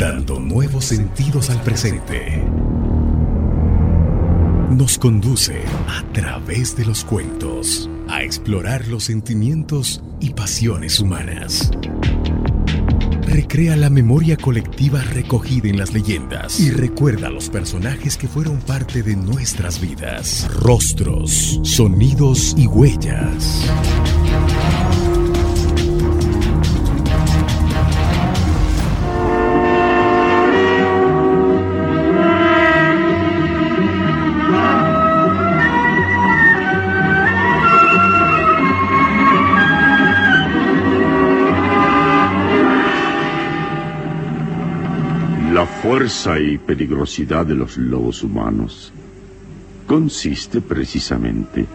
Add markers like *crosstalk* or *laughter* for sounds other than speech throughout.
dando nuevos sentidos al presente. Nos conduce a través de los cuentos a explorar los sentimientos y pasiones humanas. Recrea la memoria colectiva recogida en las leyendas y recuerda los personajes que fueron parte de nuestras vidas. Rostros, sonidos y huellas. Fuerza y peligrosidad de los lobos humanos consiste precisamente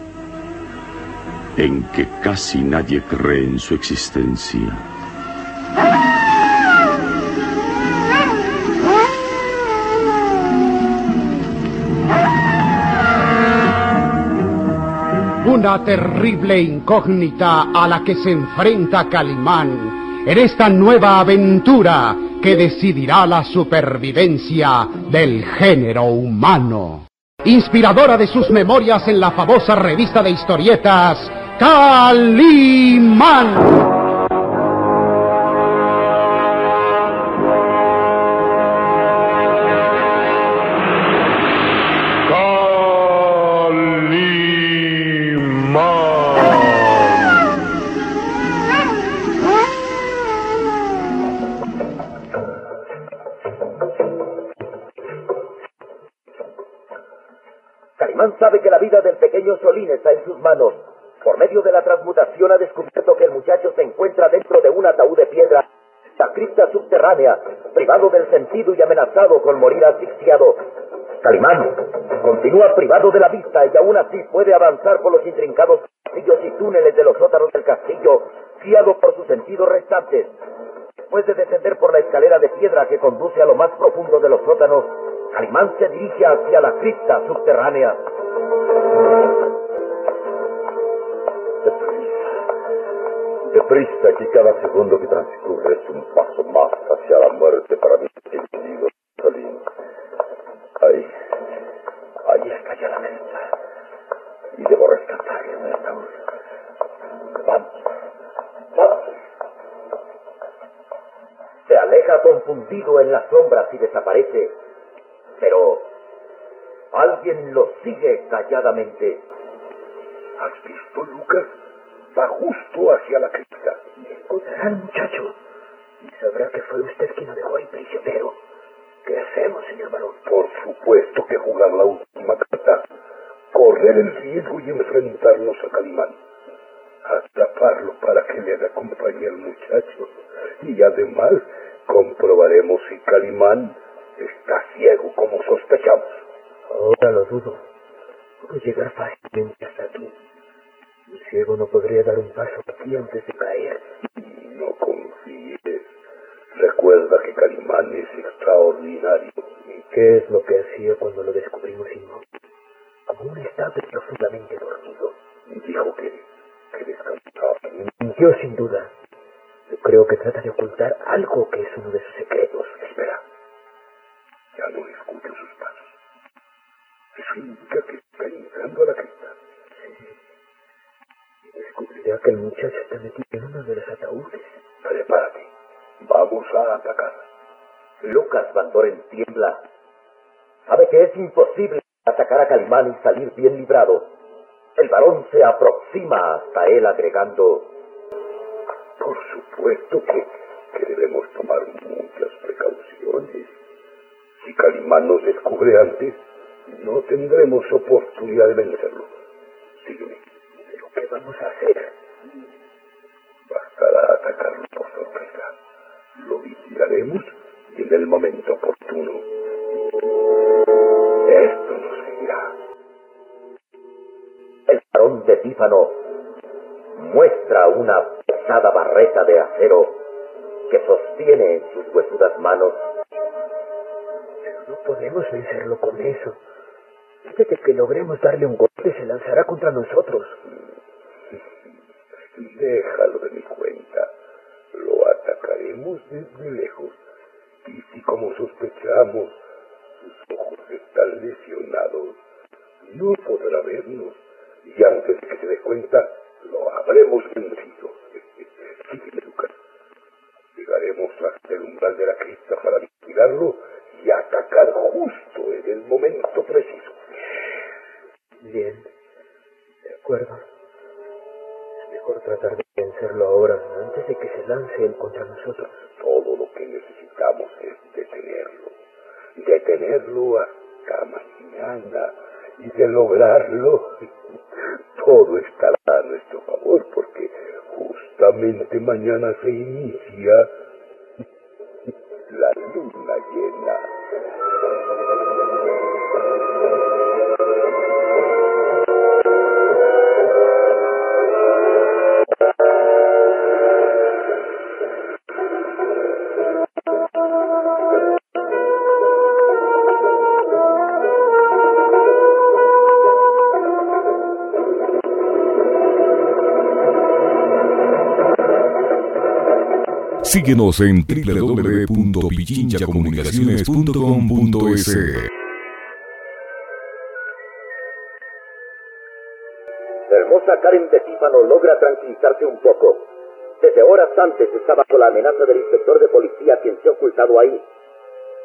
en que casi nadie cree en su existencia. Una terrible incógnita a la que se enfrenta Calimán en esta nueva aventura que decidirá la supervivencia del género humano. Inspiradora de sus memorias en la famosa revista de historietas, Calimán. sabe está en sus manos. Por medio de la transmutación ha descubierto que el muchacho se encuentra dentro de un ataúd de piedra, la cripta subterránea, privado del sentido y amenazado con morir asfixiado. Calimán continúa privado de la vista y aún así puede avanzar por los intrincados pasillos y túneles de los sótanos del castillo, guiado por sus sentidos restantes. Después de descender por la escalera de piedra que conduce a lo más profundo de los sótanos, Calimán se dirige hacia la cripta subterránea. Deprisa que cada segundo que transcurre es un paso más hacia la muerte para mi querido Solín. Ahí, ahí está ya la mesa. Y debo rescatarle en esta Vamos, vamos. Se aleja confundido en las sombras y desaparece. Pero alguien lo sigue calladamente. ¿Has visto, Lucas? Va justo hacia la cripta. Encontrará al muchacho y sabrá que fue usted quien lo dejó ahí prisionero. ¿Qué hacemos, señor Barón? Por supuesto que jugar la última carta. Correr el riesgo y enfrentarnos a Calimán. Atraparlo para que le haga compañía al muchacho. Y además comprobaremos si Calimán está ciego como sospechamos. Ahora lo dudo. Puedo llegar fácilmente hasta aquí. El ciego no podría dar un paso aquí antes de caer. No confíes. Recuerda que Calimán es extraordinario. ¿Y qué es lo que hacía cuando lo descubrimos inmóvil? Como un estado profundamente dormido. Dijo que, que descansaba. Yo sin duda. Yo creo que trata de ocultar algo que es uno de sus secretos. Que el muchacho está metido en uno de los ataúdes. Prepárate. Vamos a atacar. Lucas Van Doren tiembla. Sabe que es imposible atacar a Calimán y salir bien librado. El varón se aproxima hasta él agregando... Por supuesto que, que debemos tomar muchas precauciones. Si Calimán nos descubre antes, no tendremos oportunidad de vencerlo. Muestra una pesada barreta de acero que sostiene en sus huesudas manos. Pero no podemos vencerlo con eso. De que logremos darle un golpe, se lanzará contra nosotros. Déjalo de mi cuenta. Lo atacaremos desde lejos. Y si como sospechamos, sus ojos están lesionados, no podrá vernos. Y antes de que se dé cuenta, lo habremos vencido. Sígueme, Lucas. Llegaremos de la cripta para vigilarlo Síguenos en www.pichinchacomunicaciones.com.es. La hermosa Karen de Tífano logra tranquilizarse un poco. Desde horas antes estaba con la amenaza del inspector de policía quien se ha ocultado ahí.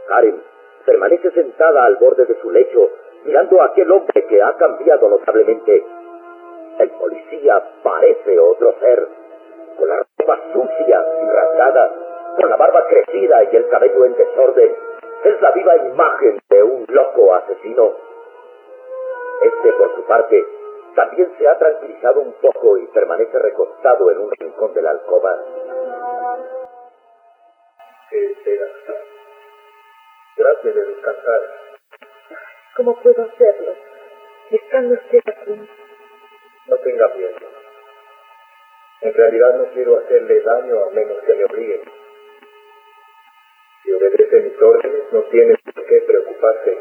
Karen permanece sentada al borde de su lecho, mirando a aquel hombre que ha cambiado notablemente. El policía parece otro ser, ropa sucia y rasgada, con la barba crecida y el cabello en desorden. Es la viva imagen de un loco asesino. Este, por su parte, también se ha tranquilizado un poco y permanece recostado en un rincón de la alcoba. Espera. Trate de descansar. ¿Cómo puedo hacerlo? Estando usted aquí. No tenga miedo. En realidad no quiero hacerle daño a menos que me obliguen. Si obedece mis órdenes, no tiene por qué preocuparse.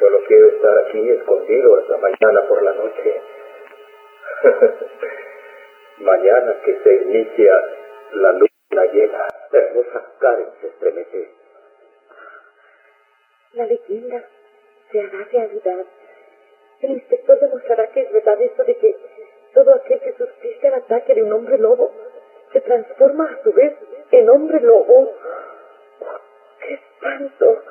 Solo quiero estar aquí escondido hasta mañana por la noche. *laughs* mañana que se inicia la luna hombre lobo se transforma a su vez en hombre lobo. ¡Qué espanto!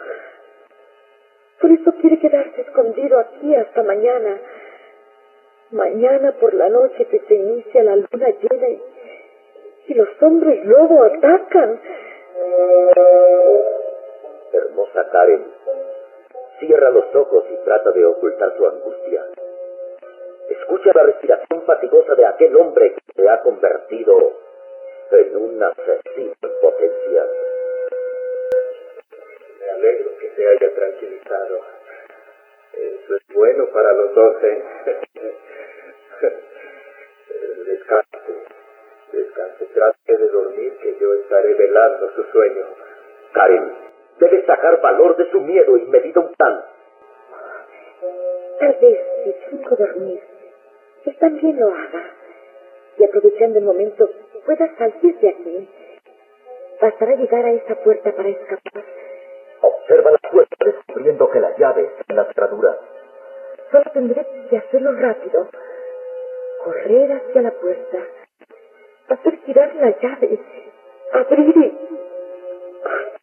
Por eso quiere quedarse escondido aquí hasta mañana. Mañana por la noche que se inicia la luna llena y, y los hombres lobo atacan. Hermosa Karen cierra los ojos y trata de ocultar su angustia. Escucha la respiración fatigosa de aquel hombre que se ha convertido en un asesino en potencia. Me alegro que se haya tranquilizado. Eso es bueno para los dos, ¿eh? *laughs* Descanse. Descanse. Trate de dormir que yo estaré velando su sueño. Karen debe sacar valor de su miedo y medida un plan. Tal vez si dormir, él también lo haga. Y aprovechando el momento, pueda salir de aquí. Bastará llegar a esa puerta para escapar. Observa la puerta descubriendo que la llave está en la cerradura. Solo tendré que hacerlo rápido. Correr hacia la puerta. Hacer girar la llave. Abrir y...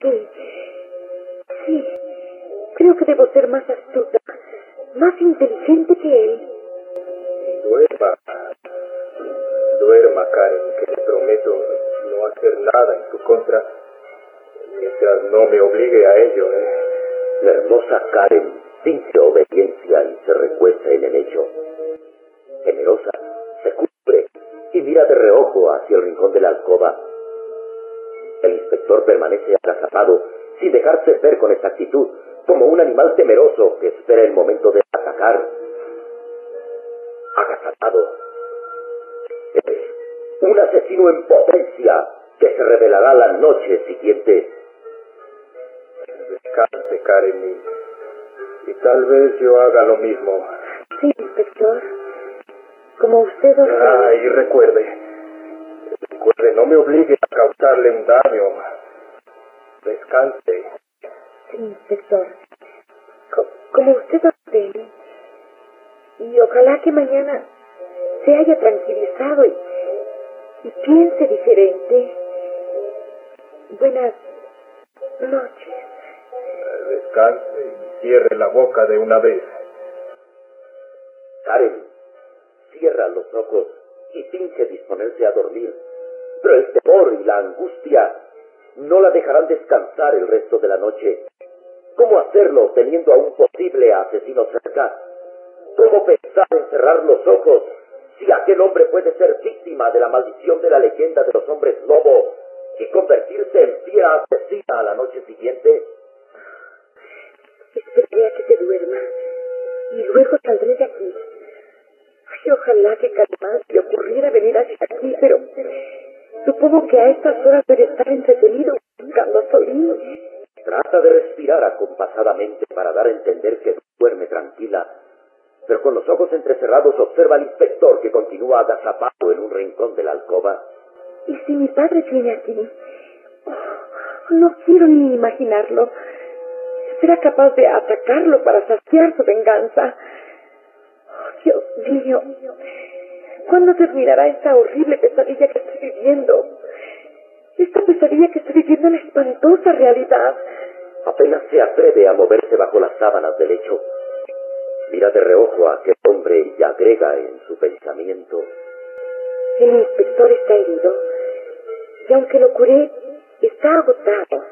Sí. Sí. Creo que debo ser más astuta, más inteligente que él. Duerma. Duerma, Karen, que le prometo no hacer nada en su contra mientras no me obligue a ello. ¿eh? La hermosa Karen finge obediencia y se recuesta en el lecho. Temerosa, se cubre y mira de reojo hacia el rincón de la alcoba. El inspector permanece agazapado sin dejarse ver con exactitud, como un animal temeroso que espera el momento de atacar agasatado. Es un asesino en potencia que se revelará la noche siguiente. Descanse, Karen, y tal vez yo haga lo mismo. Sí, inspector. Como usted o sea... Ah, y recuerde, recuerde, no me obligue a causarle un daño. Descanse. Sí, inspector. Como usted ordene. Y ojalá que mañana se haya tranquilizado y, y piense diferente. Buenas noches. Descanse y cierre la boca de una vez. Karen, cierra los ojos y finge disponerse a dormir. Pero el temor y la angustia no la dejarán descansar el resto de la noche. ¿Cómo hacerlo teniendo a un posible asesino cerca? ¿Cómo pensar en cerrar los ojos si aquel hombre puede ser víctima de la maldición de la leyenda de los hombres lobo y convertirse en fiera asesina a la noche siguiente? Esperaría que se duerma y luego saldré de aquí. Ay, ojalá que Calimán le ocurriera venir hacia aquí, pero supongo que a estas horas debe estar entretenido buscando a Solín. Trata de respirar acompasadamente para dar a entender que duerme tranquila pero con los ojos entrecerrados observa al inspector que continúa agazapado en un rincón de la alcoba. ¿Y si mi padre viene aquí? Oh, no quiero ni imaginarlo. ¿Será capaz de atacarlo para saciar su venganza? Oh, Dios mío, ¿cuándo terminará esta horrible pesadilla que estoy viviendo? Esta pesadilla que estoy viviendo en la espantosa realidad. Apenas se atreve a moverse bajo las sábanas del lecho Mira de reojo a aquel hombre y agrega en su pensamiento. El inspector está herido y aunque lo curé, está agotado,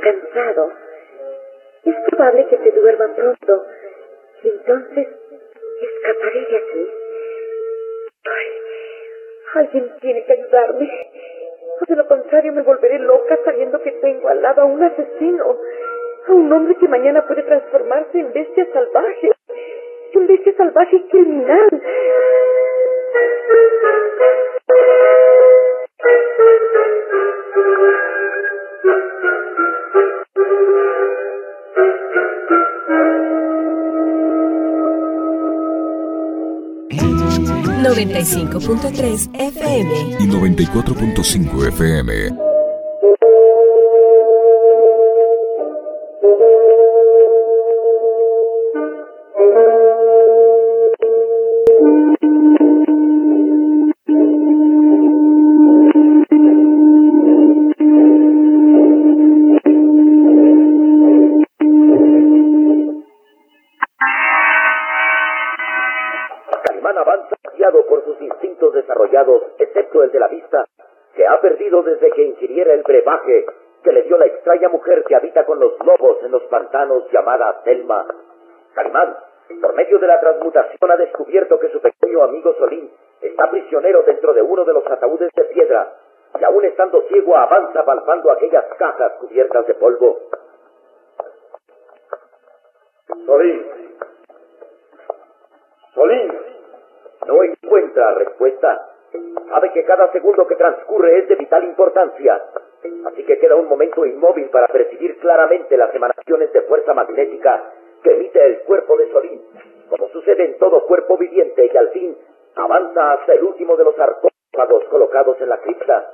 cansado. Es probable que se duerma pronto y entonces escaparé de aquí. Alguien tiene que ayudarme. De lo contrario me volveré loca sabiendo que tengo al lado a un asesino, a un hombre que mañana puede transformarse en bestia salvaje un bestia salvaje y criminal. ...95.3 FM... ...y 94.5 FM... brebaje que le dio la extraña mujer que habita con los lobos en los pantanos llamada Selma. Calimán, por medio de la transmutación, ha descubierto que su pequeño amigo Solín está prisionero dentro de uno de los ataúdes de piedra y aún estando ciego avanza palpando aquellas cajas cubiertas de polvo. Solín. Solín. No encuentra respuesta. Sabe que cada segundo que transcurre es de vital importancia. Así que queda un momento inmóvil para percibir claramente las emanaciones de fuerza magnética que emite el cuerpo de Solín, como sucede en todo cuerpo viviente y al fin avanza hasta el último de los sarcófagos colocados en la cripta.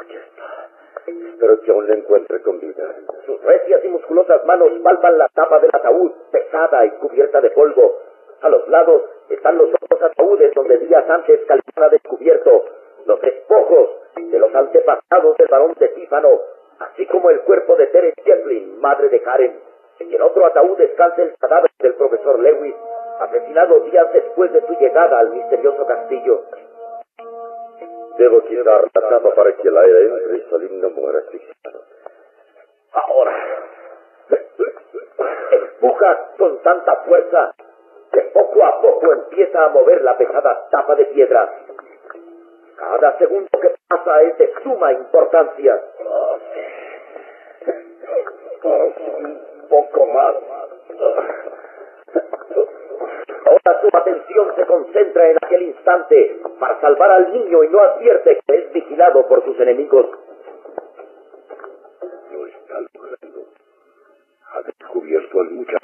Aquí está. Espero que aún le encuentre con vida. Sus recias y musculosas manos palpan la tapa del ataúd, pesada y cubierta de polvo. A los lados están los ataúdes donde días antes Calimán ha descubierto los despojos de los antepasados del varón de Tífano, así como el cuerpo de Teres Chaplin, madre de Karen. En otro ataúd descansa el cadáver del profesor Lewis, asesinado días después de su llegada al misterioso castillo. Debo quitar la tapa para que el aire entre y Salim no muera asfixiado. Ahora, empuja con tanta fuerza que poco a poco empieza a mover la pesada tapa de piedra. Cada segundo que pasa es de suma importancia. Un poco más. Ahora su atención se concentra en aquel instante para salvar al niño y no advierte que es vigilado por sus enemigos. Lo está logrando. Ha descubierto al muchacho.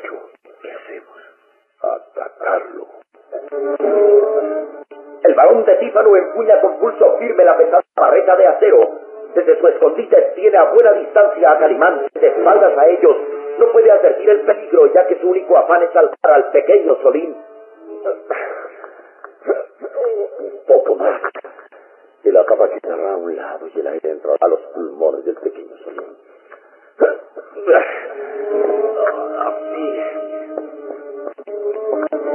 Atacarlo. El varón de Tífano empuña con pulso firme la pesada barreta de acero. Desde su escondite tiene a buena distancia a Calimán, de espaldas a ellos. No puede advertir el peligro, ya que su único afán es salvar al pequeño Solín. Un poco más. Y la capa quedará a un lado y el aire entrará a los pulmones del pequeño Solín.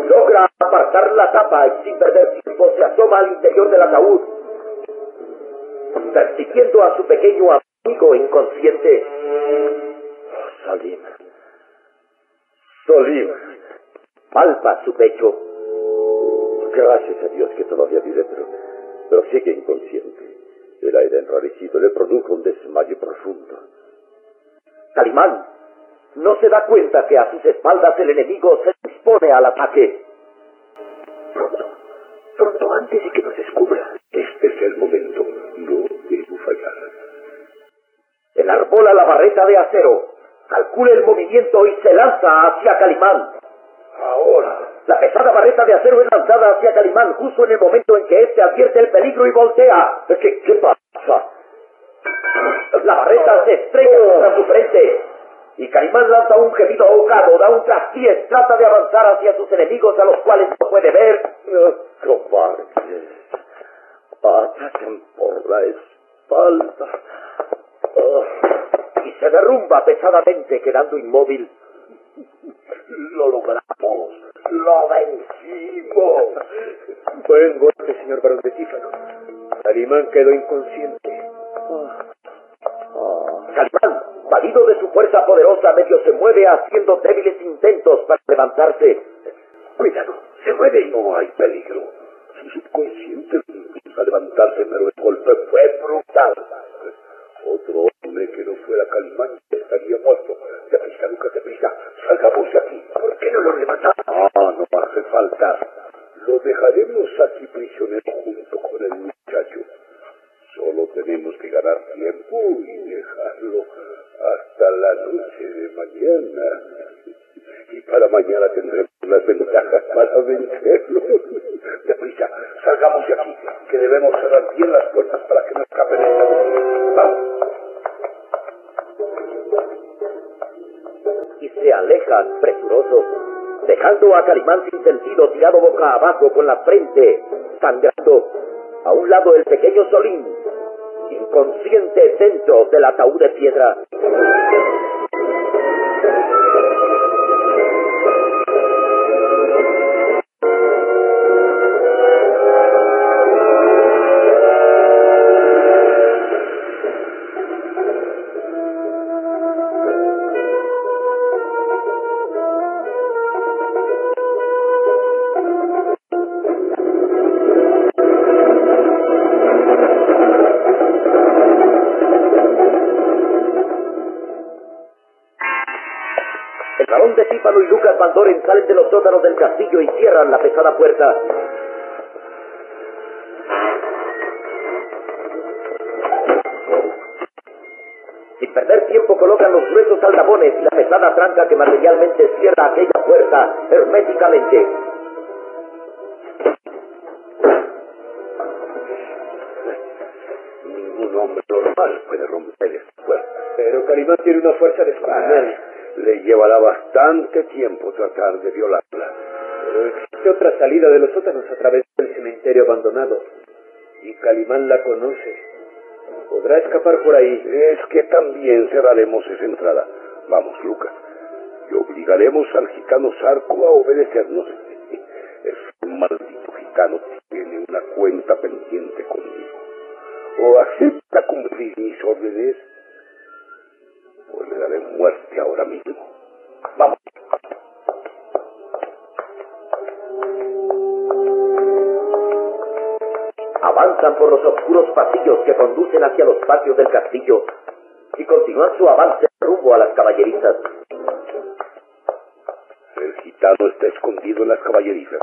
Logra apartar la tapa y sin perder tiempo se asoma al interior del ataúd. Persiguiendo a su pequeño amigo inconsciente. Salim. Salim. Palpa su pecho. Gracias a Dios que todavía vive, pero, pero sigue inconsciente. El aire enrarecido le produjo un desmayo profundo. Calimán no se da cuenta que a sus espaldas el enemigo se al ataque. Pronto, pronto, antes de que nos descubra. Este es el momento. No debo fallar. Enarbola la barreta de acero, calcula el movimiento y se lanza hacia Calimán. Ahora. La pesada barreta de acero es lanzada hacia Calimán justo en el momento en que éste advierte el peligro y voltea. ¿Qué, qué pasa? La barreta se estrella contra su frente. Y Calimán lanza un gemido ahogado, da un traspiés, trata de avanzar hacia sus enemigos a los cuales no puede ver. Oh, cobardes. Ataquen por la espalda. Oh, y se derrumba pesadamente, quedando inmóvil. Lo logramos. Lo vencimos. Buen golpe, señor barón de Tífano. Calimán quedó inconsciente. Calimán, valido de su fuerza poderosa, medio se mueve haciendo débiles intentos para levantarse. Cuidado, se mueve. No hay peligro. Su subconsciente lo impulsa a levantarse, pero el golpe fue brutal. Otro hombre que no fuera Calimán estaría muerto. Deprisa, Lucas, deprisa. Salgamos de aquí. ¿Por qué no lo rematamos? Ah, no hace falta. Lo dejaremos aquí prisionero junto con el muchacho. Solo tenemos que ganar tiempo y noche de mañana. Y para mañana tendremos las ventajas para vencerlo. *laughs* Deprisa, salgamos de aquí, que debemos cerrar bien las puertas para que no escapen esta noche. Vamos. Y se alejan presurosos, dejando a Calimán sin sentido tirado boca abajo con la frente sangrando. A un lado el pequeño Solín, inconsciente dentro del ataúd de piedra. Del castillo y cierran la pesada puerta. Sin perder tiempo colocan los gruesos aldabones y la pesada tranca que materialmente cierra aquella puerta herméticamente. Ningún hombre normal puede romper esta puerta. Pero Calimán tiene una fuerza descomunal. Le llevará bastante tiempo tratar de violarla. Pero existe otra salida de los sótanos a través del cementerio abandonado. Y Calimán la conoce. Podrá escapar por ahí. Es que también cerraremos esa entrada. Vamos, Lucas. Y obligaremos al gitano Sarco a obedecernos. *laughs* Es un maldito gitano tiene una cuenta pendiente conmigo. O acepta cumplir mis órdenes, o le daré muerte ahora mismo. Vamos. Avanzan por los oscuros pasillos que conducen hacia los patios del castillo y continúan su avance rumbo a las caballerizas. El gitano está escondido en las caballerizas.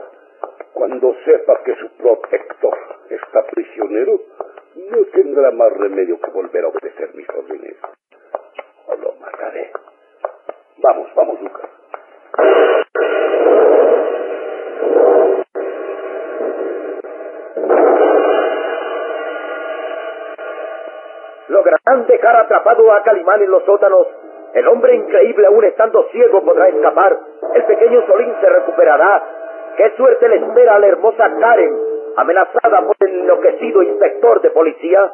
Cuando sepa que su protector está prisionero, no tendrá más remedio que volver a obedecer mis órdenes. Atrapado a Calimán en los sótanos? El hombre increíble, aún estando ciego, podrá escapar. El pequeño Solín se recuperará. ¿Qué suerte le espera a la hermosa Karen, amenazada por el enloquecido inspector de policía?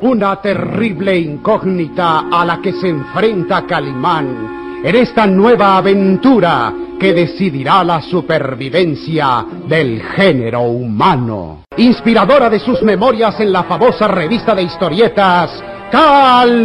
Una terrible incógnita a la que se enfrenta Calimán en esta nueva aventura que decidirá la supervivencia del género humano. Inspiradora de sus memorias en la famosa revista de historietas, Calimán.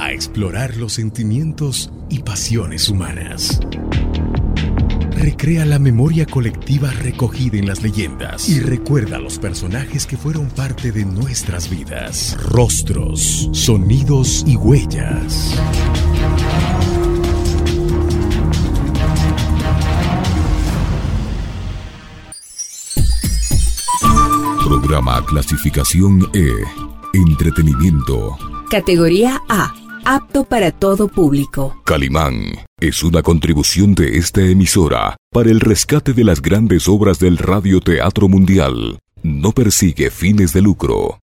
a explorar los sentimientos y pasiones humanas. Recrea la memoria colectiva recogida en las leyendas y recuerda los personajes que fueron parte de nuestras vidas. Rostros, sonidos y huellas. Programa clasificación E. Entretenimiento. Categoría A. Apto para todo público. Calimán es una contribución de esta emisora para el rescate de las grandes obras del radioteatro mundial. No persigue fines de lucro.